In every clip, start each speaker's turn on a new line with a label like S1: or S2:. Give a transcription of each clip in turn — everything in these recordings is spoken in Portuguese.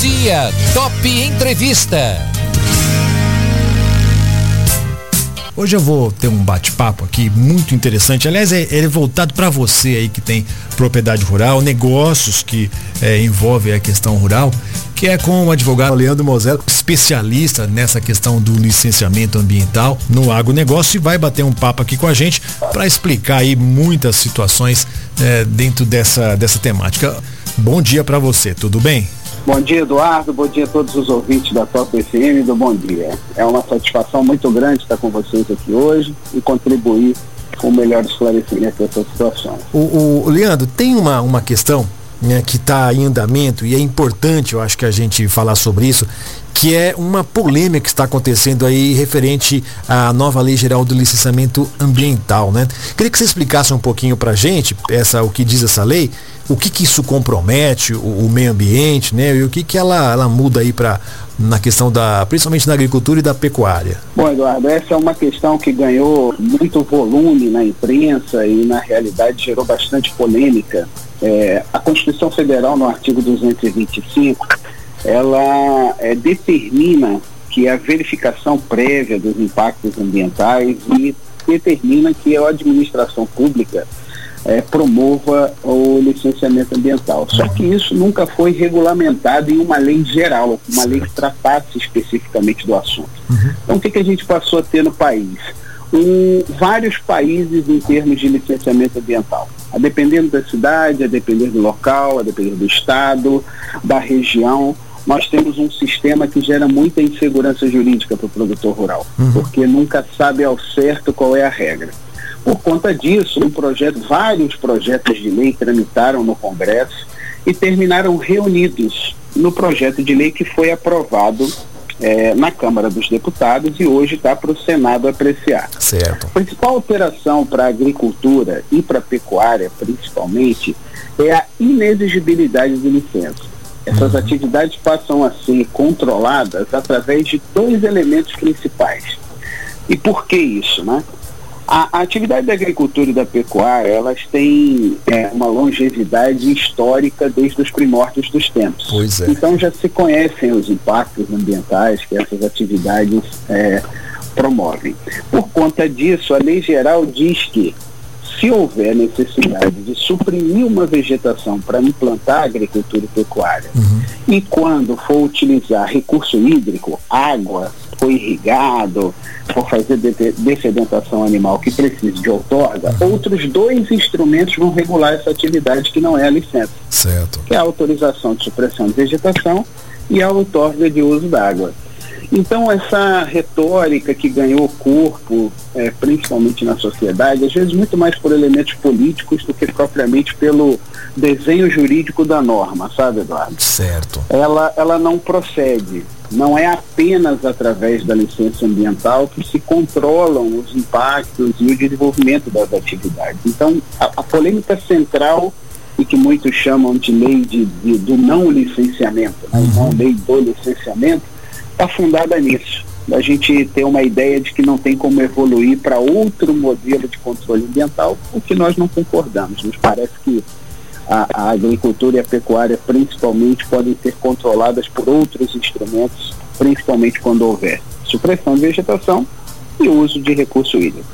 S1: dia, Top Entrevista.
S2: Hoje eu vou ter um bate-papo aqui muito interessante. Aliás, é, ele é voltado para você aí que tem propriedade rural, negócios que é, envolvem a questão rural, que é com o advogado Leandro Mosel, especialista nessa questão do licenciamento ambiental no agronegócio e vai bater um papo aqui com a gente para explicar aí muitas situações é, dentro dessa, dessa temática. Bom dia para você, tudo bem?
S3: Bom dia, Eduardo. Bom dia a todos os ouvintes da Top FM do Bom Dia. É uma satisfação muito grande estar com vocês aqui hoje e contribuir com o melhor esclarecimento dessa situação.
S2: O, o Leandro, tem uma, uma questão né, que está em andamento e é importante, eu acho que a gente falar sobre isso, que é uma polêmica que está acontecendo aí referente à nova lei geral do licenciamento ambiental, né? Queria que você explicasse um pouquinho para a gente essa, o que diz essa lei, o que, que isso compromete, o, o, meio ambiente, né? E o que, que ela, ela muda aí para na questão da, principalmente na agricultura e da pecuária.
S3: Bom, Eduardo, essa é uma questão que ganhou muito volume na imprensa e na realidade gerou bastante polêmica. É, a Constituição Federal, no artigo 225, ela é, determina que a verificação prévia dos impactos ambientais e determina que a administração pública é, promova o licenciamento ambiental. Só que isso nunca foi regulamentado em uma lei geral, uma lei que tratasse especificamente do assunto. Uhum. Então, o que, que a gente passou a ter no país? Um, vários países em termos de licenciamento ambiental. A dependendo da cidade, a depender do local, a depender do estado, da região, nós temos um sistema que gera muita insegurança jurídica para o produtor rural, uhum. porque nunca sabe ao certo qual é a regra. Por conta disso, um projeto, vários projetos de lei tramitaram no Congresso e terminaram reunidos no projeto de lei que foi aprovado é, na Câmara dos Deputados e hoje está para o Senado apreciar.
S2: Certo.
S3: A principal alteração para a agricultura e para a pecuária, principalmente, é a inexigibilidade de licença. Essas uhum. atividades passam a ser controladas através de dois elementos principais. E por que isso, né? A, a atividade da agricultura e da pecuária, elas têm é, uma longevidade histórica desde os primórdios dos tempos.
S2: Pois é.
S3: Então já se conhecem os impactos ambientais que essas atividades é, promovem. Por conta disso, a lei geral diz que se houver necessidade de suprimir uma vegetação para implantar agricultura e pecuária, uhum. e quando for utilizar recurso hídrico, água, for irrigado, for fazer dessedentação animal que precise de outorga, uhum. outros dois instrumentos vão regular essa atividade que não é a licença.
S2: Certo.
S3: Que é a autorização de supressão de vegetação e a outorga de uso da água. Então, essa retórica que ganhou corpo, é, principalmente na sociedade, às vezes muito mais por elementos políticos do que propriamente pelo desenho jurídico da norma, sabe, Eduardo?
S2: Certo.
S3: Ela, ela não procede. Não é apenas através da licença ambiental que se controlam os impactos e o desenvolvimento das atividades. Então, a, a polêmica central e que muitos chamam de lei de, de do não licenciamento, né? uhum. não lei do licenciamento, está fundada nisso. A gente ter uma ideia de que não tem como evoluir para outro modelo de controle ambiental, o que nós não concordamos. Nos parece que a, a, agricultura e a pecuária, principalmente, podem ser controladas por outros instrumentos, principalmente quando houver supressão de vegetação e uso de recurso hídrico.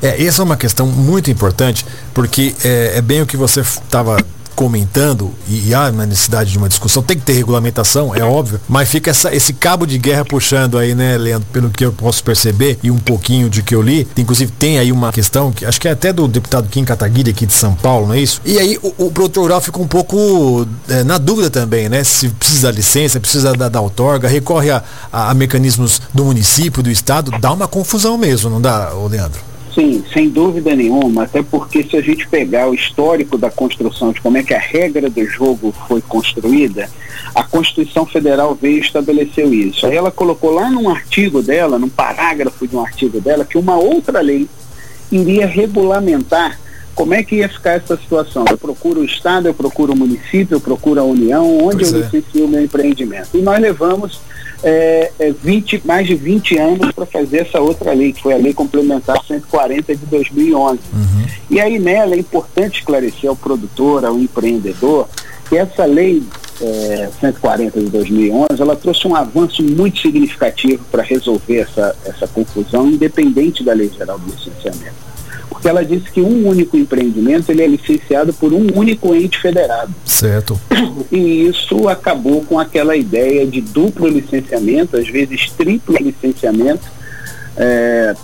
S2: É, essa é uma questão muito importante, porque é, é bem o que você estava comentando, e, e há uma necessidade de uma discussão, tem que ter regulamentação, é óbvio, mas fica essa, esse cabo de guerra puxando aí, né, Leandro, pelo que eu posso perceber e um pouquinho de que eu li, inclusive tem aí uma questão, que acho que é até do deputado Kim Kataguiri aqui de São Paulo, não é isso? E aí o, o produtor rural fica um pouco é, na dúvida também, né, se precisa da licença, precisa da, da outorga, recorre a, a, a mecanismos do município, do estado, dá uma confusão mesmo, não dá, Leandro?
S3: Sim, sem dúvida nenhuma, até porque se a gente pegar o histórico da construção, de como é que a regra do jogo foi construída, a Constituição Federal veio e estabeleceu isso. Aí ela colocou lá num artigo dela, num parágrafo de um artigo dela, que uma outra lei iria regulamentar como é que ia ficar essa situação? Eu procuro o Estado, eu procuro o município, eu procuro a União, onde pois eu é. licencio o meu empreendimento. E nós levamos é, é 20, mais de 20 anos para fazer essa outra lei, que foi a Lei Complementar 140 de 2011. Uhum. E aí nela é importante esclarecer ao produtor, ao empreendedor, que essa lei é, 140 de 2011, ela trouxe um avanço muito significativo para resolver essa, essa confusão, independente da lei geral do licenciamento. Porque ela disse que um único empreendimento ele é licenciado por um único ente federado.
S2: Certo.
S3: E isso acabou com aquela ideia de duplo licenciamento, às vezes triplo licenciamento, é,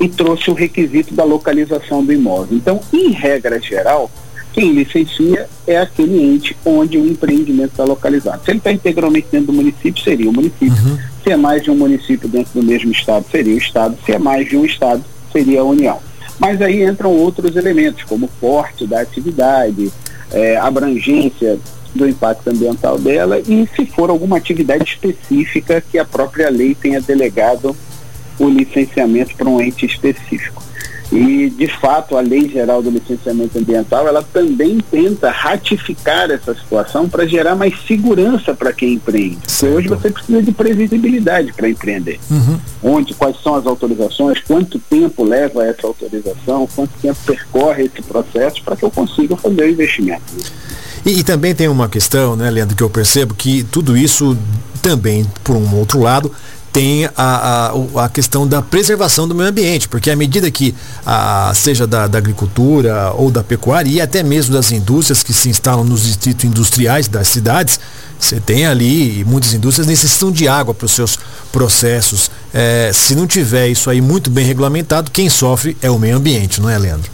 S3: e trouxe o requisito da localização do imóvel. Então, em regra geral, quem licencia é aquele ente onde o empreendimento está localizado. Se ele está integralmente dentro do município, seria o município. Uhum. Se é mais de um município dentro do mesmo estado, seria o estado. Se é mais de um estado, seria a União. Mas aí entram outros elementos, como porte da atividade, é, abrangência do impacto ambiental dela e se for alguma atividade específica que a própria lei tenha delegado o licenciamento para um ente específico. E, de fato, a Lei Geral do Licenciamento Ambiental, ela também tenta ratificar essa situação para gerar mais segurança para quem empreende. Porque hoje você precisa de previsibilidade para empreender. Uhum. Onde, quais são as autorizações, quanto tempo leva essa autorização, quanto tempo percorre esse processo para que eu consiga fazer o investimento.
S2: E, e, também tem uma questão, né, Leandro, que eu percebo que tudo isso também, por um outro lado, tem a, a, a, questão da preservação do meio ambiente, porque à medida que, a, seja da, da, agricultura ou da pecuária e até mesmo das indústrias que se instalam nos distritos industriais das cidades, você tem ali, muitas indústrias necessitam de água para os seus processos. É, se não tiver isso aí muito bem regulamentado, quem sofre é o meio ambiente, não é, Leandro?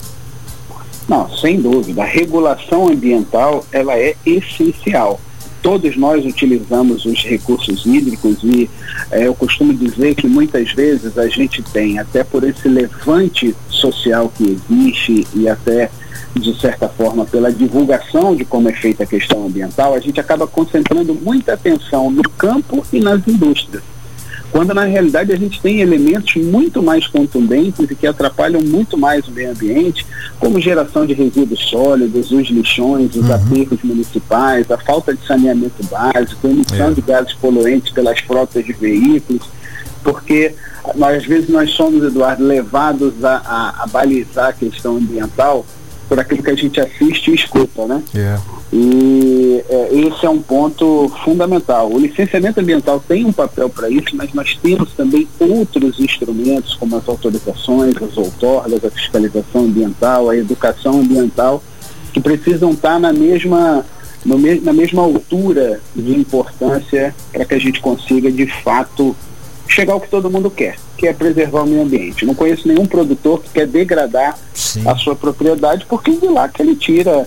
S3: Não, sem dúvida. A regulação ambiental ela é essencial todos nós utilizamos os recursos hídricos e é, eu costumo dizer que muitas vezes a gente tem, até por esse levante social que existe e até de certa forma pela divulgação de como é feita a questão ambiental, a gente acaba concentrando muita atenção no campo e nas indústrias quando na realidade a gente tem elementos muito mais contundentes e que atrapalham muito mais o meio ambiente, como geração de resíduos sólidos, os lixões, os uhum. aterros municipais, a falta de saneamento básico, a emissão é. de gases poluentes pelas frotas de veículos, porque nós, às vezes nós somos, Eduardo, levados a, a, a balizar a questão ambiental por aquilo que a gente assiste e escuta, né? Yeah. É. E é, esse é um ponto fundamental. O licenciamento ambiental tem um papel para isso, mas nós temos também outros instrumentos, como as autorizações, as outorgas, a fiscalização ambiental, a educação ambiental, que precisam estar na mesma, me, na mesma altura de importância para que a gente consiga, de fato, chegar ao que todo mundo quer, que é preservar o meio ambiente. Não conheço nenhum produtor que quer degradar Sim. a sua propriedade, porque de lá que ele tira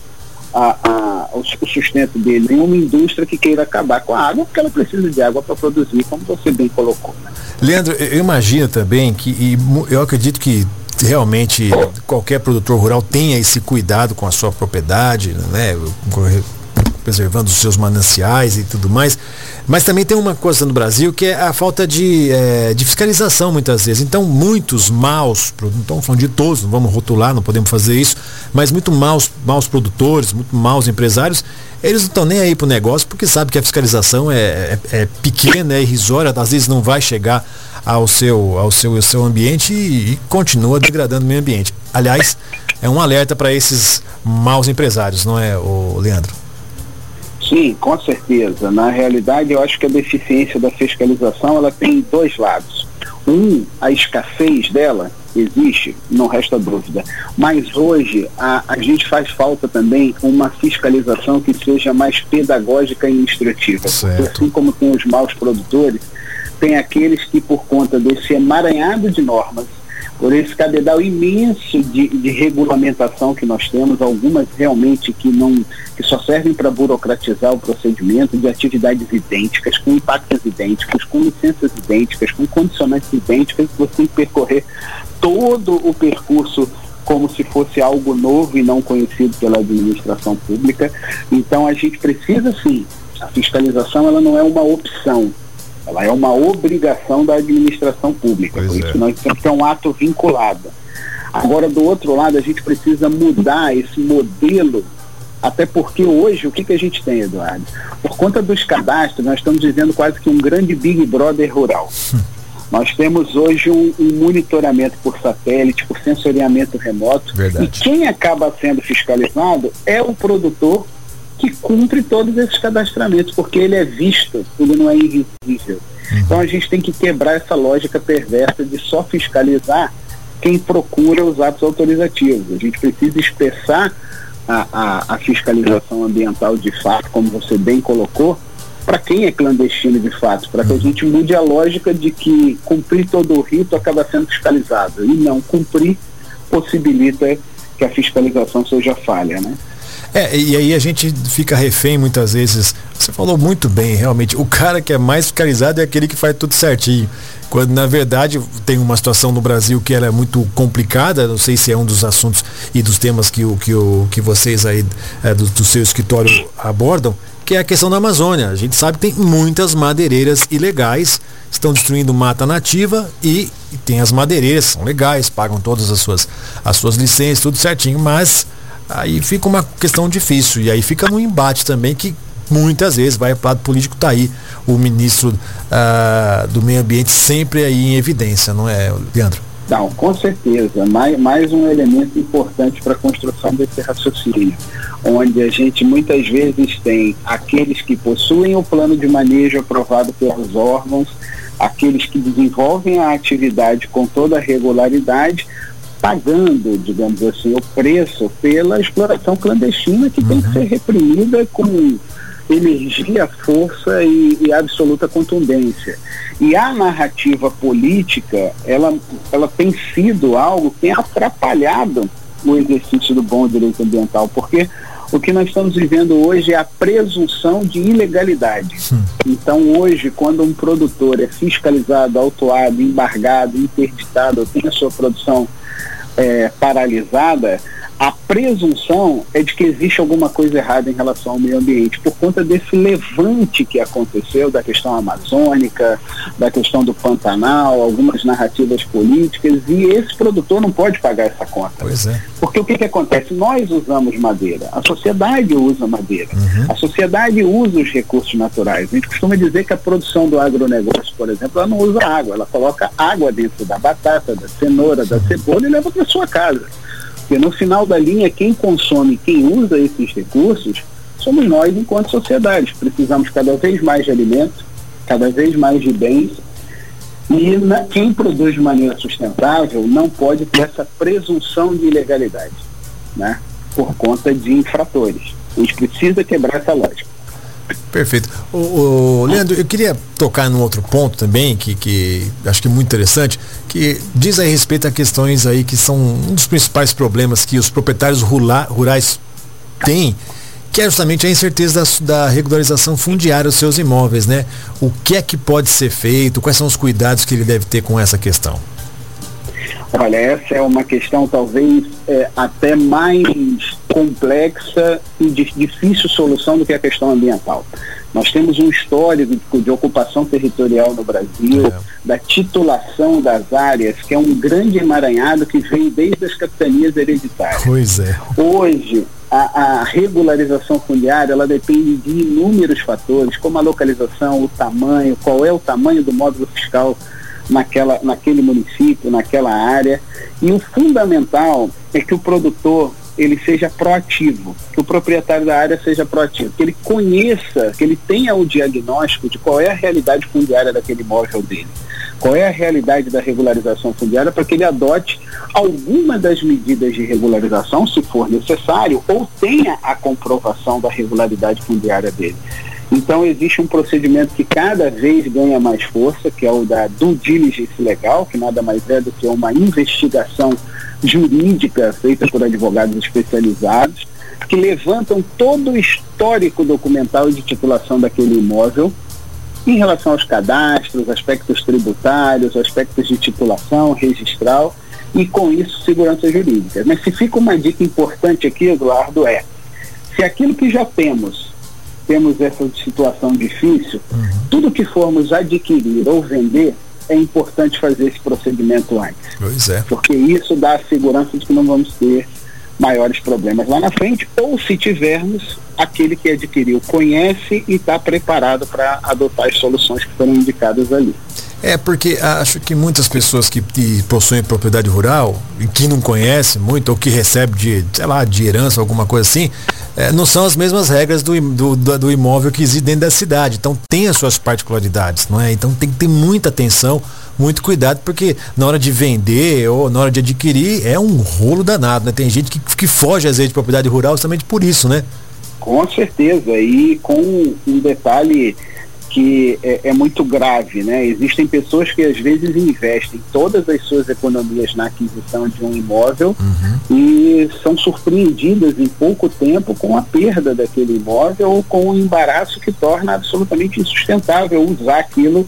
S3: a, a, o, sustento dele, nenhuma indústria que queira acabar com a água, porque ela precisa de água para produzir, como você bem colocou. Né?
S2: Leandro, eu imagino também que, e eu acredito que realmente qualquer produtor rural tenha esse cuidado com a sua propriedade, né? preservando os seus mananciais e tudo mais. Mas também tem uma coisa no Brasil que é a falta de, é, de fiscalização muitas vezes. Então, muitos maus, não estamos falando de todos, não vamos rotular, não podemos fazer isso, mas muito maus, maus produtores, muito maus empresários, eles não estão nem aí para o negócio porque sabem que a fiscalização é, é, é, pequena, é irrisória, às vezes não vai chegar ao seu, ao seu, ao seu ambiente e, e continua degradando o meio ambiente. Aliás, é um alerta para esses maus empresários, não é, o Leandro?
S3: Sim, com certeza. Na realidade, eu acho que a deficiência da fiscalização ela tem dois lados. Um, a escassez dela existe, não resta dúvida. Mas hoje a, a gente faz falta também uma fiscalização que seja mais pedagógica e instrutiva. Porque assim como tem os maus produtores, tem aqueles que por conta desse emaranhado de normas por esse cabedal imenso de, de, regulamentação que nós temos, algumas realmente que não que só servem para burocratizar o procedimento de atividades idênticas, com impactos idênticos, com licenças idênticas, com condicionantes idênticas, você tem que percorrer todo o percurso como se fosse algo novo e não conhecido pela administração pública. Então a gente precisa sim, a fiscalização ela não é uma opção, ela é uma obrigação da administração pública. Pois por isso é. nós temos que ter um ato vinculado. Agora, do outro lado, a gente precisa mudar esse modelo, até porque hoje o que, que a gente tem, Eduardo? Por conta dos cadastros, nós estamos vivendo quase que um grande Big Brother rural. Nós temos hoje um, um, monitoramento por satélite, por sensoriamento remoto. Verdade. E quem acaba sendo fiscalizado é o produtor que cumpre todos esses cadastramentos, porque ele é visto, ele não é invisível. Então a gente tem que quebrar essa lógica perversa de só fiscalizar quem procura os atos autorizativos. A gente precisa expressar a, a, a fiscalização ambiental de fato, como você bem colocou, para quem é clandestino de fato, para que a gente mude a lógica de que cumprir todo o rito acaba sendo fiscalizado e não cumprir possibilita que a fiscalização seja falha, né?
S2: É, e aí a gente fica refém muitas vezes. Você falou muito bem, realmente. O cara que é mais fiscalizado é aquele que faz tudo certinho. Quando na verdade tem uma situação no Brasil que ela é muito complicada, não sei se é um dos assuntos e dos temas que, o, que, o, que vocês aí é, do, do seu escritório abordam, que é a questão da Amazônia. A gente sabe que tem muitas madeireiras ilegais, estão destruindo mata nativa e, e tem as madeireiras, são legais, pagam todas as suas, as suas licenças, tudo certinho, mas aí fica uma questão difícil. E aí fica no embate também que muitas vezes vai para o político, tá aí o ministro uh, do meio ambiente sempre aí em evidência, não é, Leandro?
S3: Não, com certeza. Mais, mais um elemento importante para a construção desse raciocínio, onde a gente muitas vezes tem aqueles que possuem o plano de manejo aprovado pelos órgãos, aqueles que desenvolvem a atividade com toda a regularidade, pagando, digamos assim, o preço pela exploração clandestina que uhum. tem que uhum. ser reprimida com energia, força e, e, absoluta contundência. E a narrativa política, ela, ela tem sido algo que tem atrapalhado o exercício do bom direito ambiental, porque o que nós estamos vivendo hoje é a presunção de ilegalidade. Sim. Então, hoje, quando um produtor é fiscalizado, autuado, embargado, interditado, tem a sua produção é, paralisada, a presunção é de que existe alguma coisa errada em relação ao meio ambiente, por conta desse levante que aconteceu da questão amazônica, da questão do Pantanal, algumas narrativas políticas, e esse produtor não pode pagar essa conta.
S2: Pois é.
S3: Porque o que, que acontece? Nós usamos madeira, a sociedade usa madeira, uhum. a sociedade usa os recursos naturais. A gente costuma dizer que a produção do agronegócio, por exemplo, ela não usa água, ela coloca água dentro da batata, da cenoura, da cebola e leva para sua casa. Porque no final da linha, quem consome, quem usa esses recursos, somos nós enquanto sociedade. Precisamos cada vez mais de alimento, cada vez mais de bens. E na, quem produz de maneira sustentável não pode ter essa presunção de ilegalidade, né? Por conta de infratores. A gente precisa quebrar essa lógica.
S2: Perfeito. O, o, Leandro, eu queria tocar num outro ponto também, que, que acho que é muito interessante, que diz a respeito a questões aí que são um dos principais problemas que os proprietários rula, rurais têm, que é justamente a incerteza da, da, regularização fundiária dos seus imóveis, né? O que é que pode ser feito, quais são os cuidados que ele deve ter com essa questão?
S3: Olha, essa é uma questão talvez é, até mais complexa e de difícil solução do que a questão ambiental. Nós temos um histórico de ocupação territorial no Brasil, é. da titulação das áreas, que é um grande emaranhado que vem desde as capitanias hereditárias.
S2: Pois é.
S3: Hoje, a, a, regularização fundiária ela depende de inúmeros fatores, como a localização, o tamanho, qual é o tamanho do módulo fiscal naquela, naquele município, naquela área. E o fundamental é que o produtor ele seja proativo, que o proprietário da área seja proativo, que ele conheça, que ele tenha o diagnóstico de qual é a realidade fundiária daquele imóvel dele, qual é a realidade da regularização fundiária, para que ele adote alguma das medidas de regularização, se for necessário, ou tenha a comprovação da regularidade fundiária dele. Então existe um procedimento que cada vez ganha mais força, que é o da due diligence legal, que nada mais é do que uma investigação jurídica feita por advogados especializados, que levantam todo o histórico documental de titulação daquele imóvel em relação aos cadastros, aspectos tributários, aspectos de titulação registral e com isso segurança jurídica. Mas se fica uma dica importante aqui, Eduardo, é se aquilo que já temos temos essa situação difícil, uhum. tudo que formos adquirir ou vender, é importante fazer esse procedimento antes.
S2: Pois é.
S3: Porque isso dá a segurança de que não vamos ter maiores problemas lá na frente, ou se tivermos, aquele que adquiriu conhece e está preparado para adotar as soluções que foram indicadas ali.
S2: É, porque acho que muitas pessoas que, possuem propriedade rural e que não conhecem muito ou que recebem de, sei lá, de herança, alguma coisa assim, é, não são as mesmas regras do, do, do, imóvel que existe dentro da cidade. Então tem as suas particularidades, não é? Então tem que ter muita atenção, muito cuidado, porque na hora de vender ou na hora de adquirir é um rolo danado, né? Tem gente que, que foge às vezes de propriedade rural justamente por isso, né?
S3: Com certeza. E com um detalhe que é, é, muito grave, né? Existem pessoas que às vezes investem todas as suas economias na aquisição de um imóvel uhum. e são surpreendidas em pouco tempo com a perda daquele imóvel ou com o embaraço que torna absolutamente insustentável usar aquilo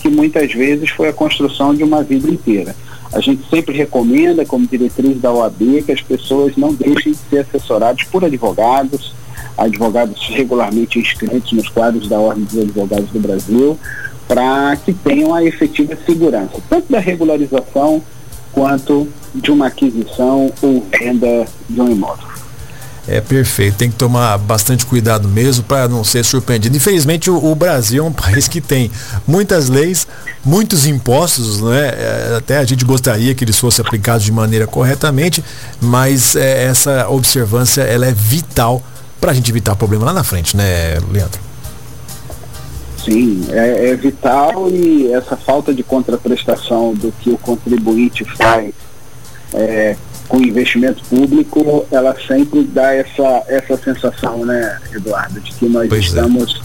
S3: que muitas vezes foi a construção de uma vida inteira. A gente sempre recomenda, como diretriz da OAB, que as pessoas não deixem de ser assessoradas por advogados, advogados regularmente inscritos nos quadros da Ordem dos Advogados do Brasil, para que tenham a efetiva segurança, tanto da regularização quanto de uma aquisição ou venda de um imóvel.
S2: É perfeito, tem que tomar bastante cuidado mesmo para não ser surpreendido. Infelizmente o, o, Brasil é um país que tem muitas leis, muitos impostos, né? É, até a gente gostaria que eles fossem aplicados de maneira corretamente, mas é, essa observância ela é vital para a gente evitar problema lá na frente, né, Leandro?
S3: Sim, é, é, vital e essa falta de contraprestação do que o contribuinte faz é, com investimento público, ela sempre dá essa, essa sensação, né, Eduardo, de que nós pois é. estamos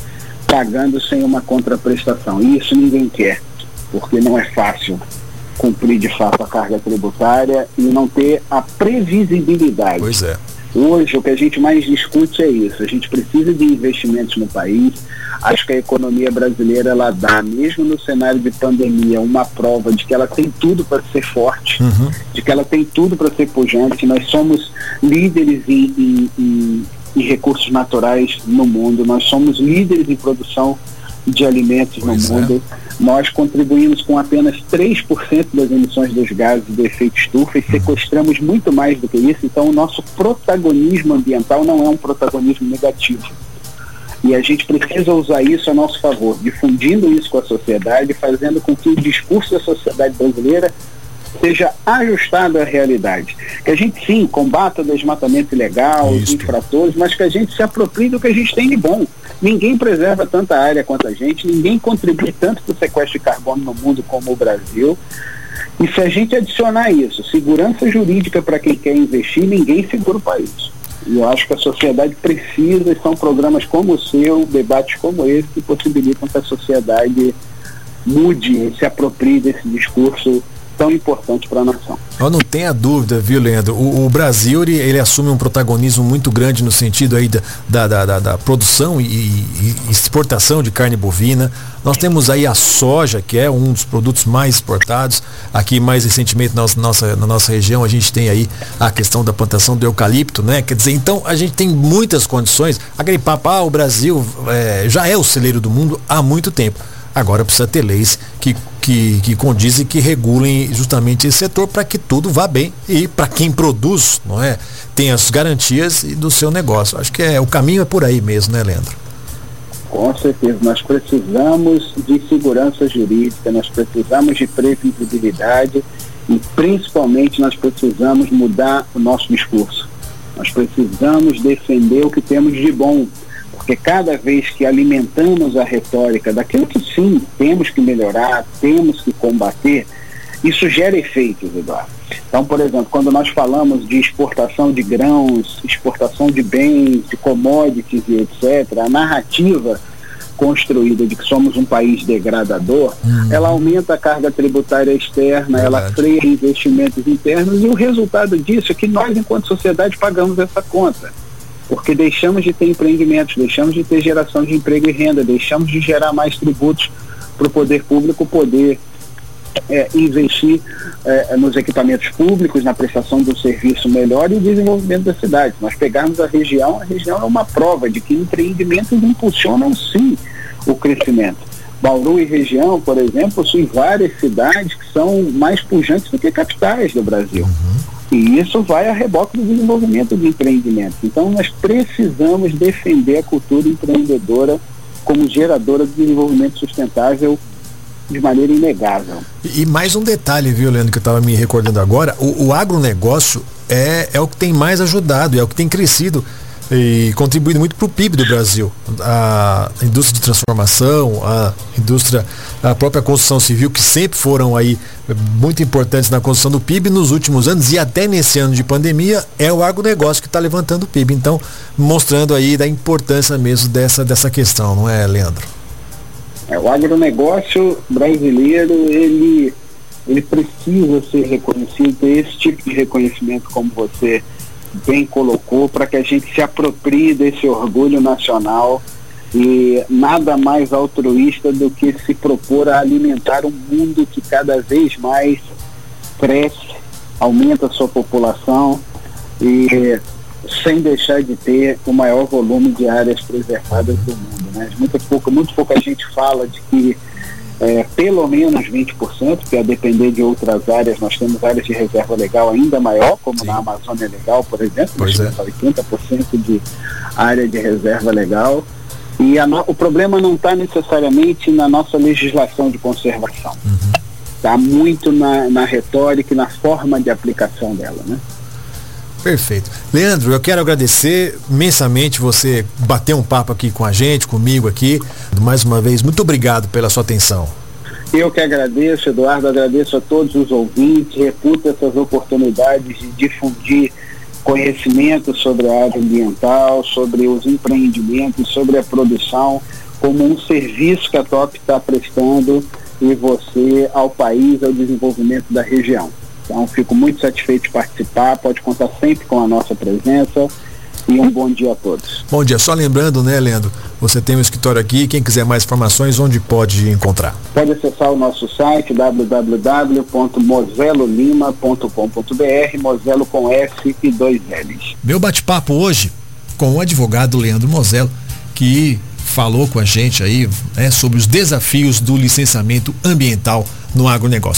S3: é. pagando sem uma contraprestação. E isso ninguém quer, porque não é fácil cumprir de fato a carga tributária e não ter a previsibilidade.
S2: Pois é
S3: Hoje o que a gente mais discute é isso. A gente precisa de investimentos no país. Acho que a economia brasileira ela dá, mesmo no cenário de pandemia, uma prova de que ela tem tudo para ser forte, uhum. de que ela tem tudo para ser pujante. Nós somos líderes em, em, em, em, recursos naturais no mundo. Nós somos líderes em produção de alimentos pois no é. mundo. Nós contribuímos com apenas 3% das emissões dos gases do efeito estufa e uhum. sequestramos muito mais do que isso. Então, o nosso protagonismo ambiental não é um protagonismo negativo. E a gente precisa usar isso a nosso favor, difundindo isso com a sociedade, fazendo com que o discurso da sociedade brasileira seja ajustado à realidade. Que a gente sim combata o desmatamento ilegal, os infratores, mas que a gente se aproprie do que a gente tem de bom. Ninguém preserva tanta área quanto a gente, ninguém contribui tanto para o sequestro de carbono no mundo como o Brasil. E se a gente adicionar isso, segurança jurídica para quem quer investir, ninguém segura o país. E eu acho que a sociedade precisa, e são programas como o seu, debates como esse, que possibilitam que a sociedade mude e se aproprie desse discurso tão importante para a nação.
S2: Eu não tenha dúvida, viu, Leandro? O, o Brasil ele, ele, assume um protagonismo muito grande no sentido aí da, da, da, da produção e, e, exportação de carne bovina. Nós temos aí a soja, que é um dos produtos mais exportados. Aqui, mais recentemente, na nossa, na nossa região, a gente tem aí a questão da plantação do eucalipto, né? Quer dizer, então a gente tem muitas condições. Aquele ah, o Brasil é, já é o celeiro do mundo há muito tempo. Agora precisa ter leis que, que, que condizem, que regulem justamente esse setor para que tudo vá bem e para quem produz, não é? Tem as garantias do seu negócio. Acho que é, o caminho é por aí mesmo, né, Leandro?
S3: Com certeza, nós precisamos de segurança jurídica, nós precisamos de previsibilidade e principalmente nós precisamos mudar o nosso discurso. Nós precisamos defender o que temos de bom, porque cada vez que alimentamos a retórica daquilo que sim temos que melhorar, temos que combater, isso gera efeitos, Eduardo. Então, por exemplo, quando nós falamos de exportação de grãos, exportação de bens, de commodities e etc., a narrativa construída de que somos um país degradador, uhum. ela aumenta a carga tributária externa, Verdade. ela freia investimentos internos e o resultado disso é que nós, enquanto sociedade, pagamos essa conta porque deixamos de ter empreendimentos, deixamos de ter geração de emprego e renda, deixamos de gerar mais tributos para o poder público poder é, investir é, nos equipamentos públicos, na prestação do serviço melhor e o desenvolvimento da cidade. Nós pegarmos a região, a região é uma prova de que empreendimentos impulsionam sim o crescimento. Bauru e região, por exemplo, possuem várias cidades que são mais pujantes do que capitais do Brasil. Uhum. E isso vai a reboque do desenvolvimento de empreendimentos. Então, nós precisamos defender a cultura empreendedora como geradora de desenvolvimento sustentável de maneira inegável.
S2: E mais um detalhe, viu, Leandro, que eu estava me recordando agora, o, o agronegócio é, é o que tem mais ajudado, é o que tem crescido e contribuído muito para o PIB do Brasil. A indústria de transformação, a indústria, a própria construção civil, que sempre foram aí muito importantes na construção do PIB nos últimos anos e até nesse ano de pandemia, é o agronegócio que está levantando o PIB. Então, mostrando aí da importância mesmo dessa, dessa questão, não é, Leandro?
S3: É, o agronegócio brasileiro, ele, ele precisa ser reconhecido, esse tipo de reconhecimento como você bem colocou, para que a gente se aproprie desse orgulho nacional e nada mais altruísta do que se propor a alimentar um mundo que cada vez mais cresce, aumenta a sua população e sem deixar de ter o maior volume de áreas preservadas do mundo. Né? Muito, pouco, muito pouca gente fala de que é, pelo menos 20%, que a depender de outras áreas, nós temos áreas de reserva legal ainda maior, como Sim. na Amazônia Legal, por exemplo,
S2: pois
S3: nós é. temos 80% de área de reserva legal. E no, o problema não está necessariamente na nossa legislação de conservação. Está uhum. muito na, na retórica e na forma de aplicação dela. Né?
S2: Perfeito. Leandro, eu quero agradecer imensamente você bater um papo aqui com a gente, comigo aqui. Mais uma vez, muito obrigado pela sua atenção.
S3: Eu que agradeço, Eduardo, agradeço a todos os ouvintes, reputo essas oportunidades de difundir conhecimento sobre a área ambiental, sobre os empreendimentos, sobre a produção, como um serviço que a TOP está prestando e você ao país, ao desenvolvimento da região. Então, fico muito satisfeito de participar, pode contar sempre com a nossa presença e um bom dia a todos.
S2: Bom dia. Só lembrando, né, Leandro, você tem um escritório aqui, quem quiser mais informações, onde pode encontrar?
S3: Pode acessar o nosso site www.mozelolima.com.br, Mozelo com S e dois L's.
S2: Meu bate-papo hoje com o advogado Leandro Mozelo, que falou com a gente aí né, sobre os desafios do licenciamento ambiental no agronegócio.